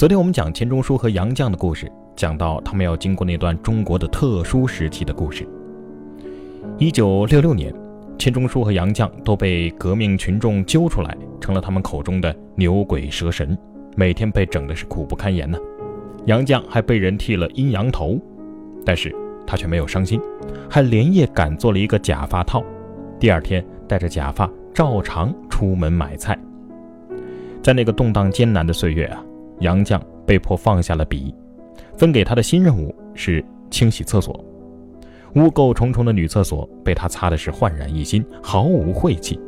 昨天我们讲钱钟书和杨绛的故事，讲到他们要经过那段中国的特殊时期的故事。一九六六年，钱钟书和杨绛都被革命群众揪出来，成了他们口中的牛鬼蛇神，每天被整的是苦不堪言呢。杨绛还被人剃了阴阳头，但是他却没有伤心，还连夜赶做了一个假发套，第二天带着假发照常出门买菜。在那个动荡艰难的岁月啊，杨绛被迫放下了笔，分给他的新任务是清洗厕所。污垢重重的女厕所被他擦的是焕然一新，毫无晦气。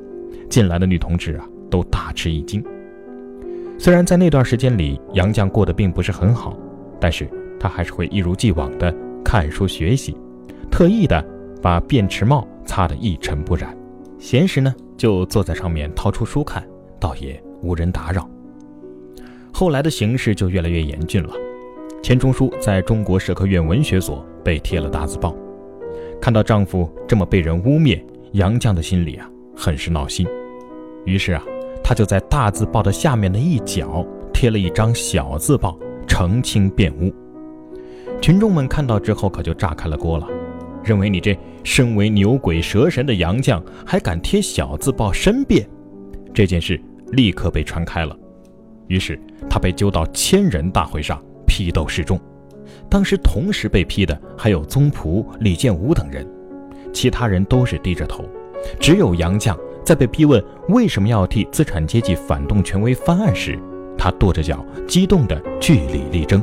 进来的女同志啊，都大吃一惊。虽然在那段时间里，杨绛过得并不是很好，但是他还是会一如既往的看书学习，特意的把便池帽擦得一尘不染。闲时呢，就坐在上面掏出书看，倒也。无人打扰。后来的形势就越来越严峻了。钱钟书在中国社科院文学所被贴了大字报，看到丈夫这么被人污蔑，杨绛的心里啊很是闹心。于是啊，她就在大字报的下面的一角贴了一张小字报，澄清辩污。群众们看到之后可就炸开了锅了，认为你这身为牛鬼蛇神的杨绛还敢贴小字报申辩，这件事。立刻被传开了，于是他被揪到千人大会上批斗示众。当时同时被批的还有宗璞、李建武等人，其他人都是低着头，只有杨绛在被逼问为什么要替资产阶级反动权威翻案时，他跺着脚，激动地据理力争：“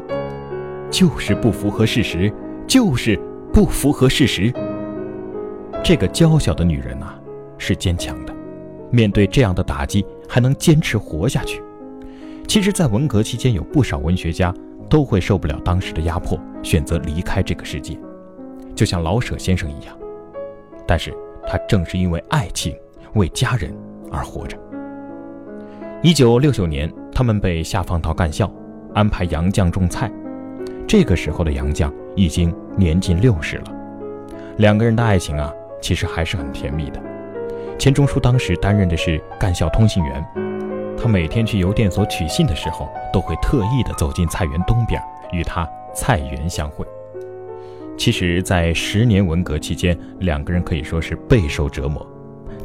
就是不符合事实，就是不符合事实。”这个娇小的女人啊，是坚强的，面对这样的打击。还能坚持活下去。其实，在文革期间，有不少文学家都会受不了当时的压迫，选择离开这个世界，就像老舍先生一样。但是他正是因为爱情，为家人而活着。一九六九年，他们被下放到干校，安排杨绛种菜。这个时候的杨绛已经年近六十了，两个人的爱情啊，其实还是很甜蜜的。钱钟书当时担任的是干校通信员，他每天去邮电所取信的时候，都会特意的走进菜园东边，与他菜园相会。其实，在十年文革期间，两个人可以说是备受折磨，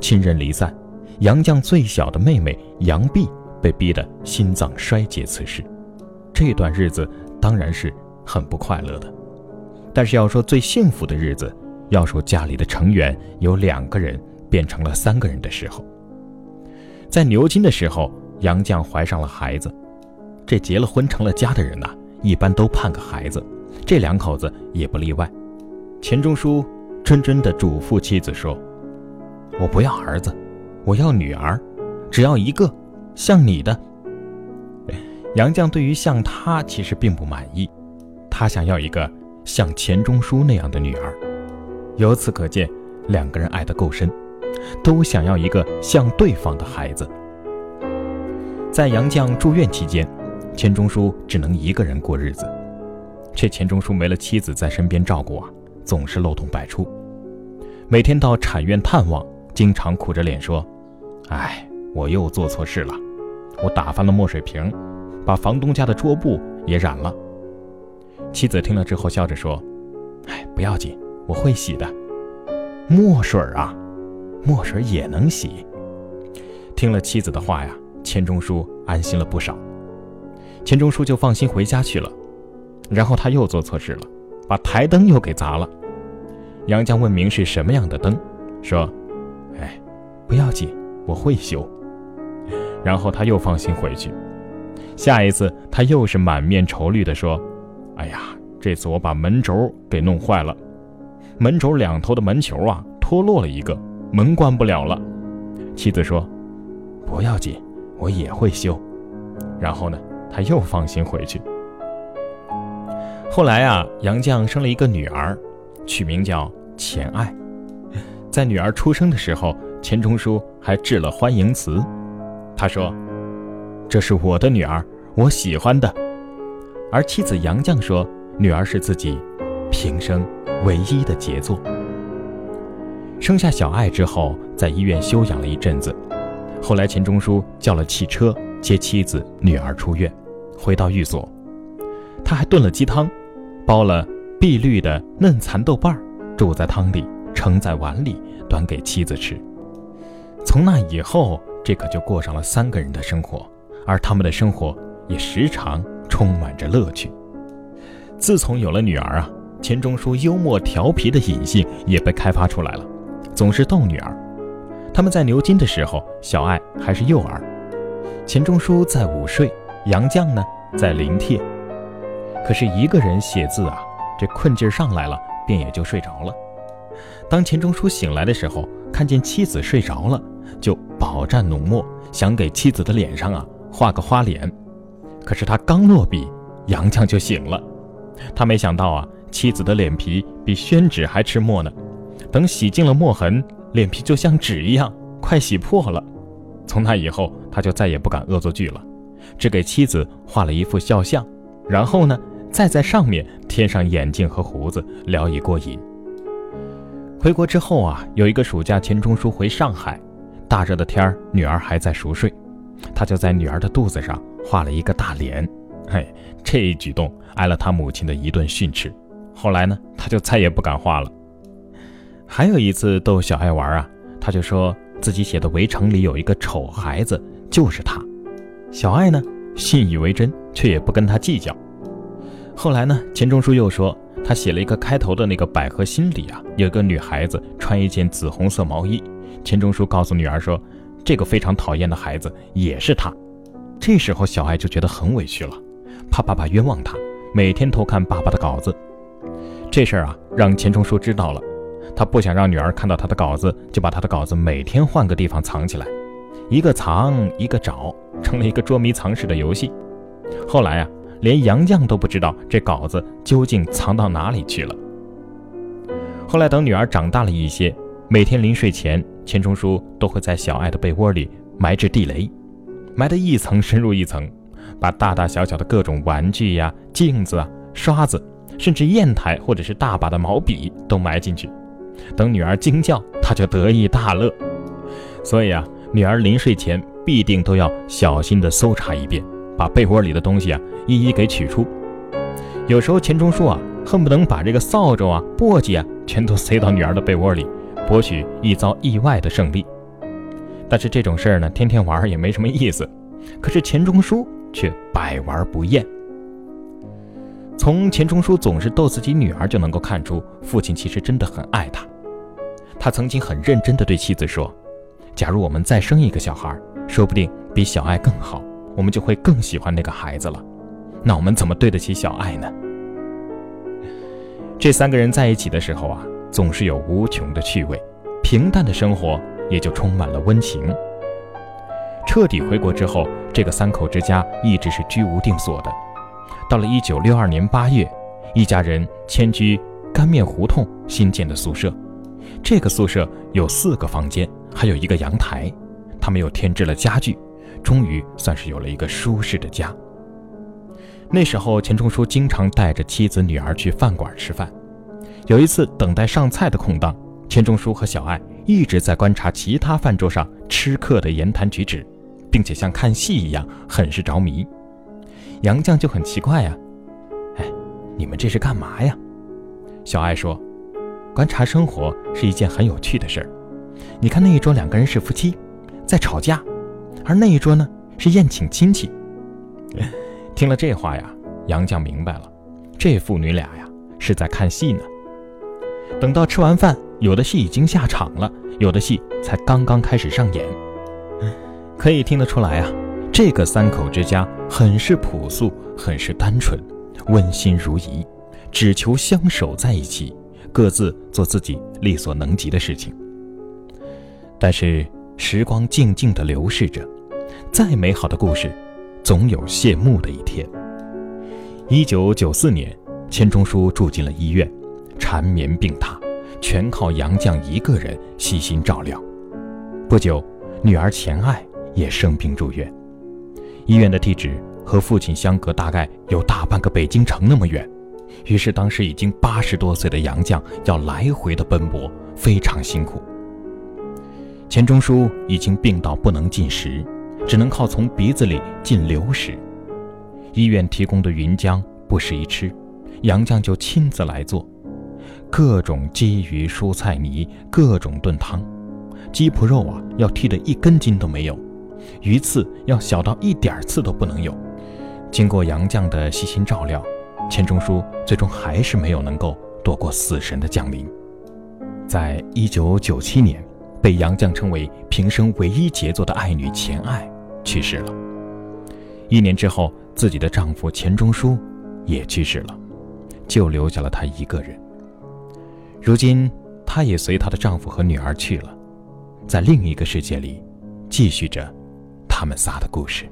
亲人离散，杨绛最小的妹妹杨碧被逼得心脏衰竭辞世，这段日子当然是很不快乐的。但是要说最幸福的日子，要说家里的成员有两个人。变成了三个人的时候，在牛津的时候，杨绛怀上了孩子。这结了婚成了家的人呐，一般都盼个孩子，这两口子也不例外。钱钟书谆谆地嘱咐妻子说：“我不要儿子，我要女儿，只要一个，像你的。”杨绛对于像他其实并不满意，他想要一个像钱钟书那样的女儿。由此可见，两个人爱得够深。都想要一个像对方的孩子。在杨绛住院期间，钱钟书只能一个人过日子。这钱钟书没了妻子在身边照顾啊，总是漏洞百出。每天到产院探望，经常苦着脸说：“哎，我又做错事了，我打翻了墨水瓶，把房东家的桌布也染了。”妻子听了之后笑着说：“哎，不要紧，我会洗的。墨水啊。”墨水也能洗。听了妻子的话呀，钱钟书安心了不少。钱钟书就放心回家去了。然后他又做错事了，把台灯又给砸了。杨绛问明是什么样的灯，说：“哎，不要紧，我会修。”然后他又放心回去。下一次他又是满面愁虑地说：“哎呀，这次我把门轴给弄坏了，门轴两头的门球啊脱落了一个。”门关不了了，妻子说：“不要紧，我也会修。”然后呢，他又放心回去。后来啊，杨绛生了一个女儿，取名叫钱爱。在女儿出生的时候，钱钟书还致了欢迎词。他说：“这是我的女儿，我喜欢的。”而妻子杨绛说：“女儿是自己平生唯一的杰作。”生下小爱之后，在医院休养了一阵子。后来，钱钟书叫了汽车接妻子、女儿出院，回到寓所，他还炖了鸡汤，煲了碧绿的嫩蚕豆瓣儿，煮在汤里，盛在碗里，端给妻子吃。从那以后，这可就过上了三个人的生活，而他们的生活也时常充满着乐趣。自从有了女儿啊，钱钟书幽默调皮的隐性也被开发出来了，总是逗女儿。他们在牛津的时候，小爱还是幼儿，钱钟书在午睡，杨绛呢在临帖。可是一个人写字啊，这困劲上来了，便也就睡着了。当钱钟书醒来的时候，看见妻子睡着了，就饱蘸浓墨，想给妻子的脸上啊画个花脸。可是他刚落笔，杨绛就醒了。他没想到啊，妻子的脸皮比宣纸还吃墨呢。等洗净了墨痕，脸皮就像纸一样，快洗破了。从那以后，他就再也不敢恶作剧了，只给妻子画了一副肖像，然后呢，再在上面添上眼镜和胡子，聊以过瘾。回国之后啊，有一个暑假，钱钟书回上海，大热的天儿，女儿还在熟睡，他就在女儿的肚子上画了一个大脸。嘿，这一举动挨了他母亲的一顿训斥。后来呢，他就再也不敢画了。还有一次逗小爱玩啊，他就说自己写的《围城》里有一个丑孩子，就是他。小爱呢信以为真，却也不跟他计较。后来呢，钱钟书又说他写了一个开头的那个《百合心》里啊，有个女孩子穿一件紫红色毛衣。钱钟书告诉女儿说，这个非常讨厌的孩子也是他。这时候小爱就觉得很委屈了。怕爸爸冤枉他，每天偷看爸爸的稿子。这事儿啊，让钱钟书知道了。他不想让女儿看到他的稿子，就把他的稿子每天换个地方藏起来，一个藏一个找，成了一个捉迷藏式的游戏。后来啊，连杨绛都不知道这稿子究竟藏到哪里去了。后来等女儿长大了一些，每天临睡前，钱钟书都会在小爱的被窝里埋置地雷，埋得一层深入一层。把大大小小的各种玩具呀、镜子啊、刷子，甚至砚台或者是大把的毛笔都埋进去。等女儿惊叫，他就得意大乐。所以啊，女儿临睡前必定都要小心地搜查一遍，把被窝里的东西啊一一给取出。有时候钱钟书啊恨不能把这个扫帚啊、簸箕啊全都塞到女儿的被窝里，博取一遭意外的胜利。但是这种事儿呢，天天玩也没什么意思。可是钱钟书。却百玩不厌。从钱钟书总是逗自己女儿就能够看出，父亲其实真的很爱他。他曾经很认真地对妻子说：“假如我们再生一个小孩，说不定比小爱更好，我们就会更喜欢那个孩子了。那我们怎么对得起小爱呢？”这三个人在一起的时候啊，总是有无穷的趣味，平淡的生活也就充满了温情。彻底回国之后，这个三口之家一直是居无定所的。到了一九六二年八月，一家人迁居干面胡同新建的宿舍。这个宿舍有四个房间，还有一个阳台。他们又添置了家具，终于算是有了一个舒适的家。那时候，钱钟书经常带着妻子、女儿去饭馆吃饭。有一次，等待上菜的空档，钱钟书和小爱一直在观察其他饭桌上吃客的言谈举止。并且像看戏一样，很是着迷。杨绛就很奇怪呀，哎，你们这是干嘛呀？小爱说：“观察生活是一件很有趣的事儿。你看那一桌两个人是夫妻，在吵架，而那一桌呢是宴请亲戚。”听了这话呀，杨绛明白了，这父女俩呀是在看戏呢。等到吃完饭，有的戏已经下场了，有的戏才刚刚开始上演。可以听得出来啊，这个三口之家很是朴素，很是单纯，温馨如饴，只求相守在一起，各自做自己力所能及的事情。但是时光静静地流逝着，再美好的故事，总有谢幕的一天。一九九四年，钱钟书住进了医院，缠绵病榻，全靠杨绛一个人悉心照料。不久，女儿钱爱。也生病住院，医院的地址和父亲相隔大概有大半个北京城那么远，于是当时已经八十多岁的杨绛要来回的奔波，非常辛苦。钱钟书已经病到不能进食，只能靠从鼻子里进流食。医院提供的云浆不适宜吃，杨绛就亲自来做，各种鲫鱼蔬菜泥，各种炖汤，鸡脯肉啊要剔得一根筋都没有，鱼刺要小到一点刺都不能有。经过杨绛的细心照料，钱钟书最终还是没有能够躲过死神的降临，在一九九七年，被杨绛称为平生唯一杰作的爱女钱爱去世了。一年之后，自己的丈夫钱钟书也去世了，就留下了她一个人。如今，她也随她的丈夫和女儿去了，在另一个世界里，继续着他们仨的故事。